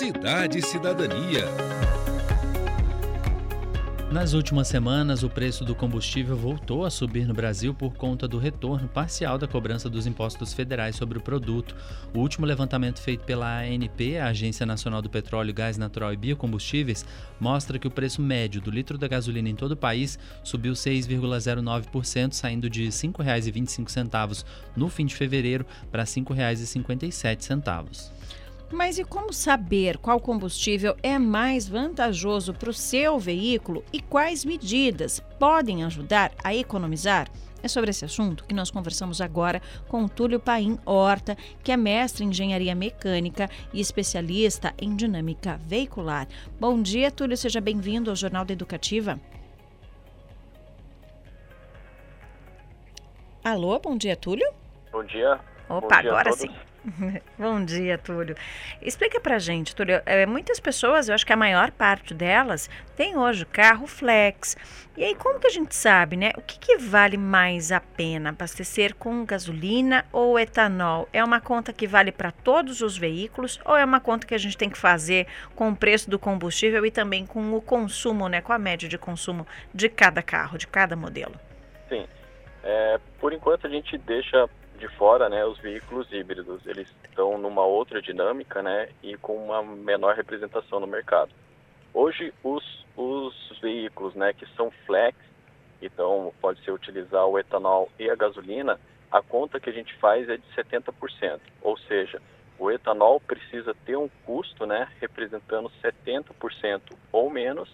Cidade e Cidadania. Nas últimas semanas, o preço do combustível voltou a subir no Brasil por conta do retorno parcial da cobrança dos impostos federais sobre o produto. O último levantamento feito pela ANP, a Agência Nacional do Petróleo, Gás Natural e Biocombustíveis, mostra que o preço médio do litro da gasolina em todo o país subiu 6,09%, saindo de R$ 5,25 no fim de fevereiro para R$ 5,57. Mas e como saber qual combustível é mais vantajoso para o seu veículo e quais medidas podem ajudar a economizar? É sobre esse assunto que nós conversamos agora com o Túlio Paim Horta, que é mestre em engenharia mecânica e especialista em dinâmica veicular. Bom dia, Túlio, seja bem-vindo ao Jornal da Educativa. Alô, bom dia, Túlio. Bom dia. Opa, bom dia agora sim. Bom dia, Túlio. Explica pra gente, Túlio. É, muitas pessoas, eu acho que a maior parte delas, tem hoje carro flex. E aí, como que a gente sabe, né? O que, que vale mais a pena? Abastecer com gasolina ou etanol? É uma conta que vale para todos os veículos ou é uma conta que a gente tem que fazer com o preço do combustível e também com o consumo, né? Com a média de consumo de cada carro, de cada modelo? Sim. É, por enquanto a gente deixa de fora, né, os veículos híbridos. Eles estão numa outra dinâmica, né, e com uma menor representação no mercado. Hoje, os, os veículos, né, que são flex, então pode ser utilizar o etanol e a gasolina, a conta que a gente faz é de 70%, ou seja, o etanol precisa ter um custo, né, representando 70% ou menos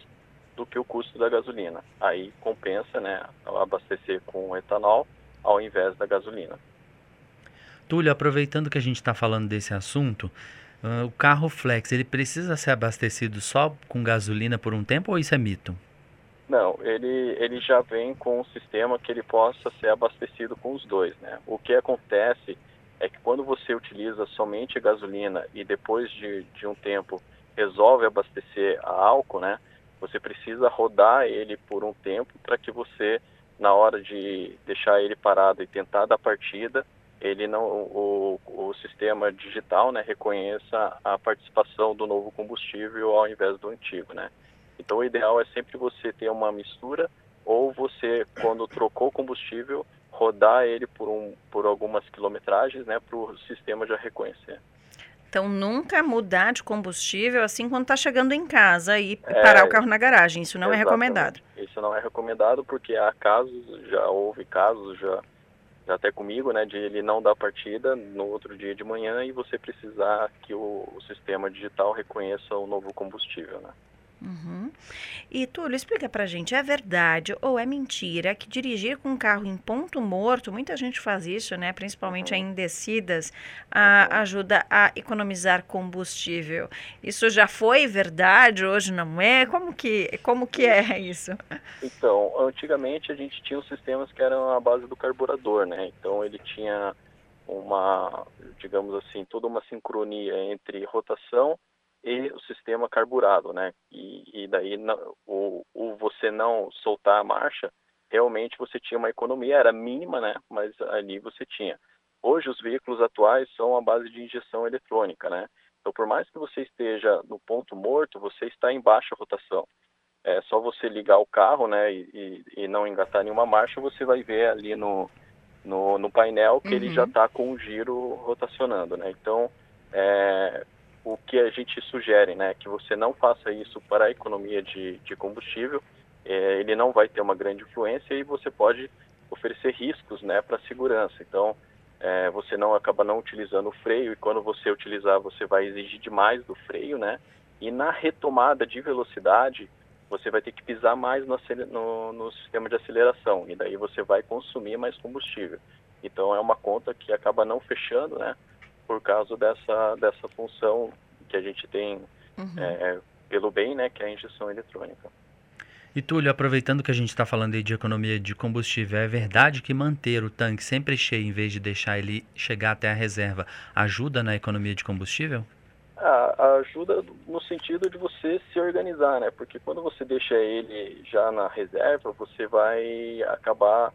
do que o custo da gasolina. Aí compensa, né, abastecer com etanol ao invés da gasolina. Túlio, aproveitando que a gente está falando desse assunto, uh, o carro flex, ele precisa ser abastecido só com gasolina por um tempo ou isso é mito? Não, ele, ele já vem com um sistema que ele possa ser abastecido com os dois, né? O que acontece é que quando você utiliza somente gasolina e depois de, de um tempo resolve abastecer a álcool, né? Você precisa rodar ele por um tempo para que você, na hora de deixar ele parado e tentar dar partida, ele não o, o sistema digital né, reconheça a participação do novo combustível ao invés do antigo né? Então o ideal é sempre você ter uma mistura ou você quando trocou o combustível rodar ele por um por algumas quilometragens né para o sistema já reconhecer. Então nunca mudar de combustível assim quando está chegando em casa e é, parar o carro na garagem isso não é recomendado. Isso não é recomendado porque há casos já houve casos já até comigo, né, de ele não dar partida no outro dia de manhã e você precisar que o, o sistema digital reconheça o novo combustível, né. Uhum. E Túlio, explica pra gente, é verdade ou é mentira que dirigir com um carro em ponto morto, muita gente faz isso, né? Principalmente uhum. em descidas, a, uhum. ajuda a economizar combustível. Isso já foi verdade, hoje não é? Como que, como que é isso? Então, antigamente a gente tinha os sistemas que eram a base do carburador, né? Então ele tinha uma, digamos assim, toda uma sincronia entre rotação e o sistema carburado, né? E, e daí o, o, você não soltar a marcha, realmente você tinha uma economia, era mínima, né? Mas ali você tinha. Hoje os veículos atuais são a base de injeção eletrônica, né? Então por mais que você esteja no ponto morto, você está em baixa rotação. É só você ligar o carro, né? E, e, e não engatar nenhuma marcha, você vai ver ali no, no, no painel que uhum. ele já está com o giro rotacionando, né? Então é, o que a gente sugere, né, que você não faça isso para a economia de, de combustível, é, ele não vai ter uma grande influência e você pode oferecer riscos, né, para a segurança. Então, é, você não acaba não utilizando o freio e quando você utilizar, você vai exigir demais do freio, né, e na retomada de velocidade, você vai ter que pisar mais no, no, no sistema de aceleração e daí você vai consumir mais combustível. Então, é uma conta que acaba não fechando, né, por causa dessa, dessa função que a gente tem uhum. é, pelo bem, né, que é a injeção eletrônica. E Túlio, aproveitando que a gente está falando aí de economia de combustível, é verdade que manter o tanque sempre cheio em vez de deixar ele chegar até a reserva ajuda na economia de combustível? Ah, ajuda no sentido de você se organizar, né? Porque quando você deixa ele já na reserva, você vai acabar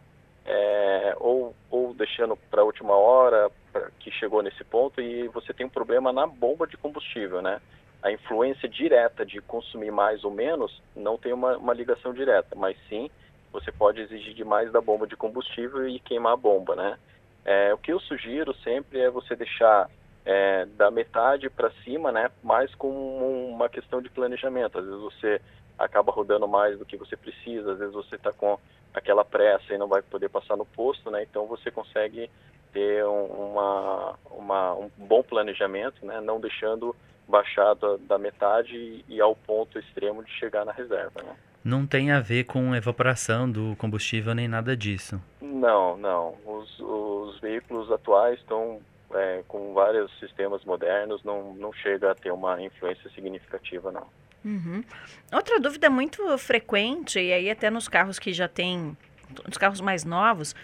é, ou, ou deixando para a última hora, pra, que chegou nesse ponto, e você tem um problema na bomba de combustível, né? a influência direta de consumir mais ou menos não tem uma, uma ligação direta, mas sim você pode exigir demais da bomba de combustível e queimar a bomba, né? É, o que eu sugiro sempre é você deixar é, da metade para cima, né? Mais com uma questão de planejamento. Às vezes você acaba rodando mais do que você precisa, às vezes você está com aquela pressa e não vai poder passar no posto, né? Então você consegue ter uma, uma, um bom planejamento, né? Não deixando baixar da, da metade e ao ponto extremo de chegar na reserva, né? Não tem a ver com evaporação do combustível nem nada disso. Não, não. Os, os veículos atuais estão é, com vários sistemas modernos, não, não chega a ter uma influência significativa, não. Uhum. Outra dúvida muito frequente, e aí até nos carros que já tem, nos carros mais novos,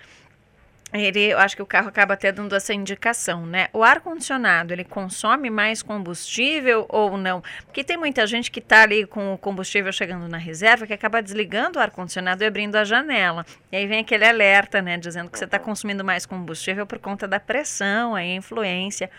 ele, eu acho que o carro acaba até dando essa indicação, né? O ar condicionado, ele consome mais combustível ou não? Porque tem muita gente que está ali com o combustível chegando na reserva que acaba desligando o ar condicionado e abrindo a janela. E aí vem aquele alerta, né, dizendo que você está consumindo mais combustível por conta da pressão, a influência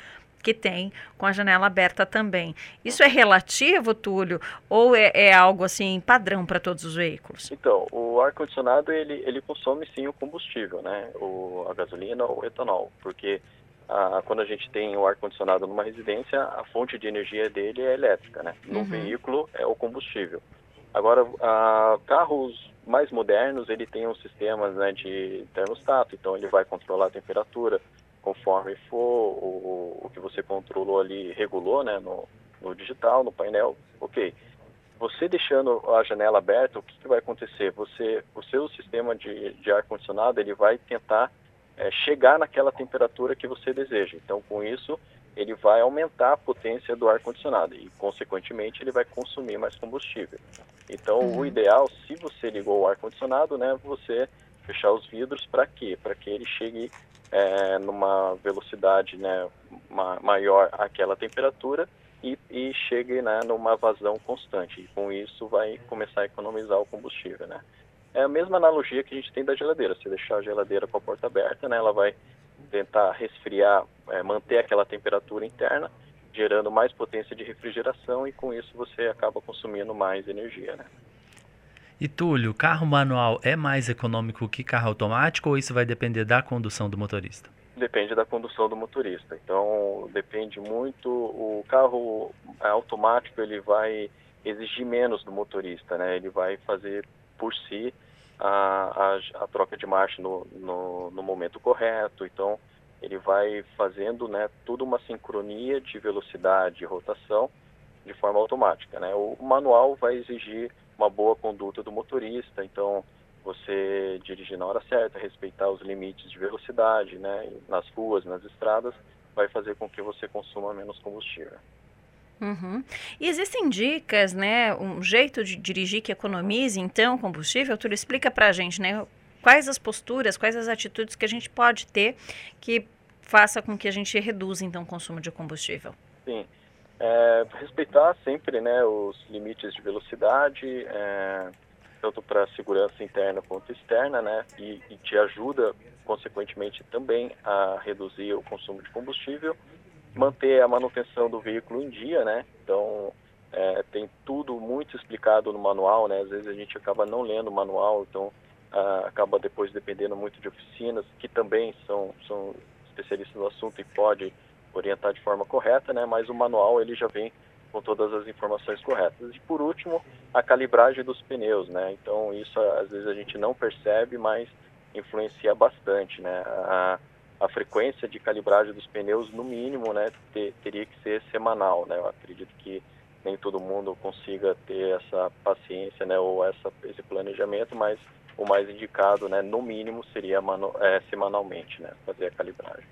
que tem com a janela aberta também. Isso é relativo, Túlio, ou é, é algo assim padrão para todos os veículos? Então, o ar condicionado ele, ele consome sim o combustível, né, o, a gasolina ou o etanol, porque a, quando a gente tem o ar condicionado numa residência, a fonte de energia dele é elétrica, né? No uhum. veículo é o combustível. Agora, a, carros mais modernos, ele tem um sistema né, de termostato, então ele vai controlar a temperatura, conforme for o, o que você controlou ali, regulou né, no, no digital, no painel, ok. Você deixando a janela aberta, o que, que vai acontecer? Você, o seu sistema de, de ar-condicionado ele vai tentar é, chegar naquela temperatura que você deseja. Então, com isso, ele vai aumentar a potência do ar-condicionado e, consequentemente, ele vai consumir mais combustível. Então, uhum. o ideal, se você ligou o ar-condicionado, né, você fechar os vidros para quê? Para que ele chegue é, numa velocidade né, ma maior àquela temperatura e, e chegue né, numa vazão constante. E com isso vai começar a economizar o combustível. Né? É a mesma analogia que a gente tem da geladeira. Se deixar a geladeira com a porta aberta, né, ela vai tentar resfriar, é, manter aquela temperatura interna, gerando mais potência de refrigeração e com isso você acaba consumindo mais energia. Né? E Túlio, carro manual é mais econômico que carro automático ou isso vai depender da condução do motorista? Depende da condução do motorista. Então, depende muito. O carro automático ele vai exigir menos do motorista, né? Ele vai fazer por si a, a, a troca de marcha no, no, no, momento correto. Então, ele vai fazendo, né, tudo uma sincronia de velocidade e rotação de forma automática, né? O manual vai exigir uma boa conduta do motorista, então você dirigir na hora certa, respeitar os limites de velocidade, né, nas ruas, nas estradas, vai fazer com que você consuma menos combustível. Uhum. E existem dicas, né, um jeito de dirigir que economize então combustível? Tu explica para a gente, né, quais as posturas, quais as atitudes que a gente pode ter que faça com que a gente reduza então o consumo de combustível? Sim. É, respeitar sempre né, os limites de velocidade, é, tanto para segurança interna quanto externa, né, e, e, te ajuda, consequentemente, também a reduzir o consumo de combustível, manter a manutenção do veículo em dia, né, então é, tem tudo muito explicado no manual, né, às vezes a gente acaba não lendo o manual, então acaba depois dependendo muito de oficinas que também são, são especialistas no assunto e pode orientar de forma correta, né? Mas o manual ele já vem com todas as informações corretas. E por último, a calibragem dos pneus, né? Então isso às vezes a gente não percebe, mas influencia bastante, né? A, a frequência de calibragem dos pneus, no mínimo, né, ter, teria que ser semanal, né? Eu acredito que nem todo mundo consiga ter essa paciência, né, ou essa, esse planejamento, mas o mais indicado, né, no mínimo, seria manu, é, semanalmente, né, fazer a calibragem.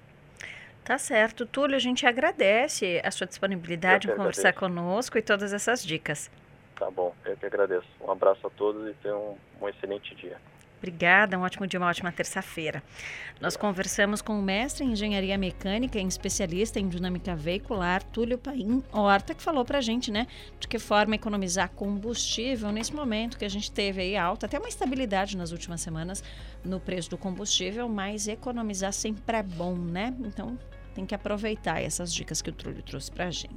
Tá certo. Túlio, a gente agradece a sua disponibilidade em conversar conosco e todas essas dicas. Tá bom, eu que agradeço. Um abraço a todos e tenham um, um excelente dia. Obrigada, um ótimo dia, uma ótima terça-feira. Nós conversamos com o mestre em engenharia mecânica e especialista em dinâmica veicular, Túlio Paim Horta, que falou para a gente, né, de que forma economizar combustível nesse momento que a gente teve aí alta, até uma estabilidade nas últimas semanas no preço do combustível, mas economizar sempre é bom, né? Então, tem que aproveitar essas dicas que o Trulho trouxe para a gente.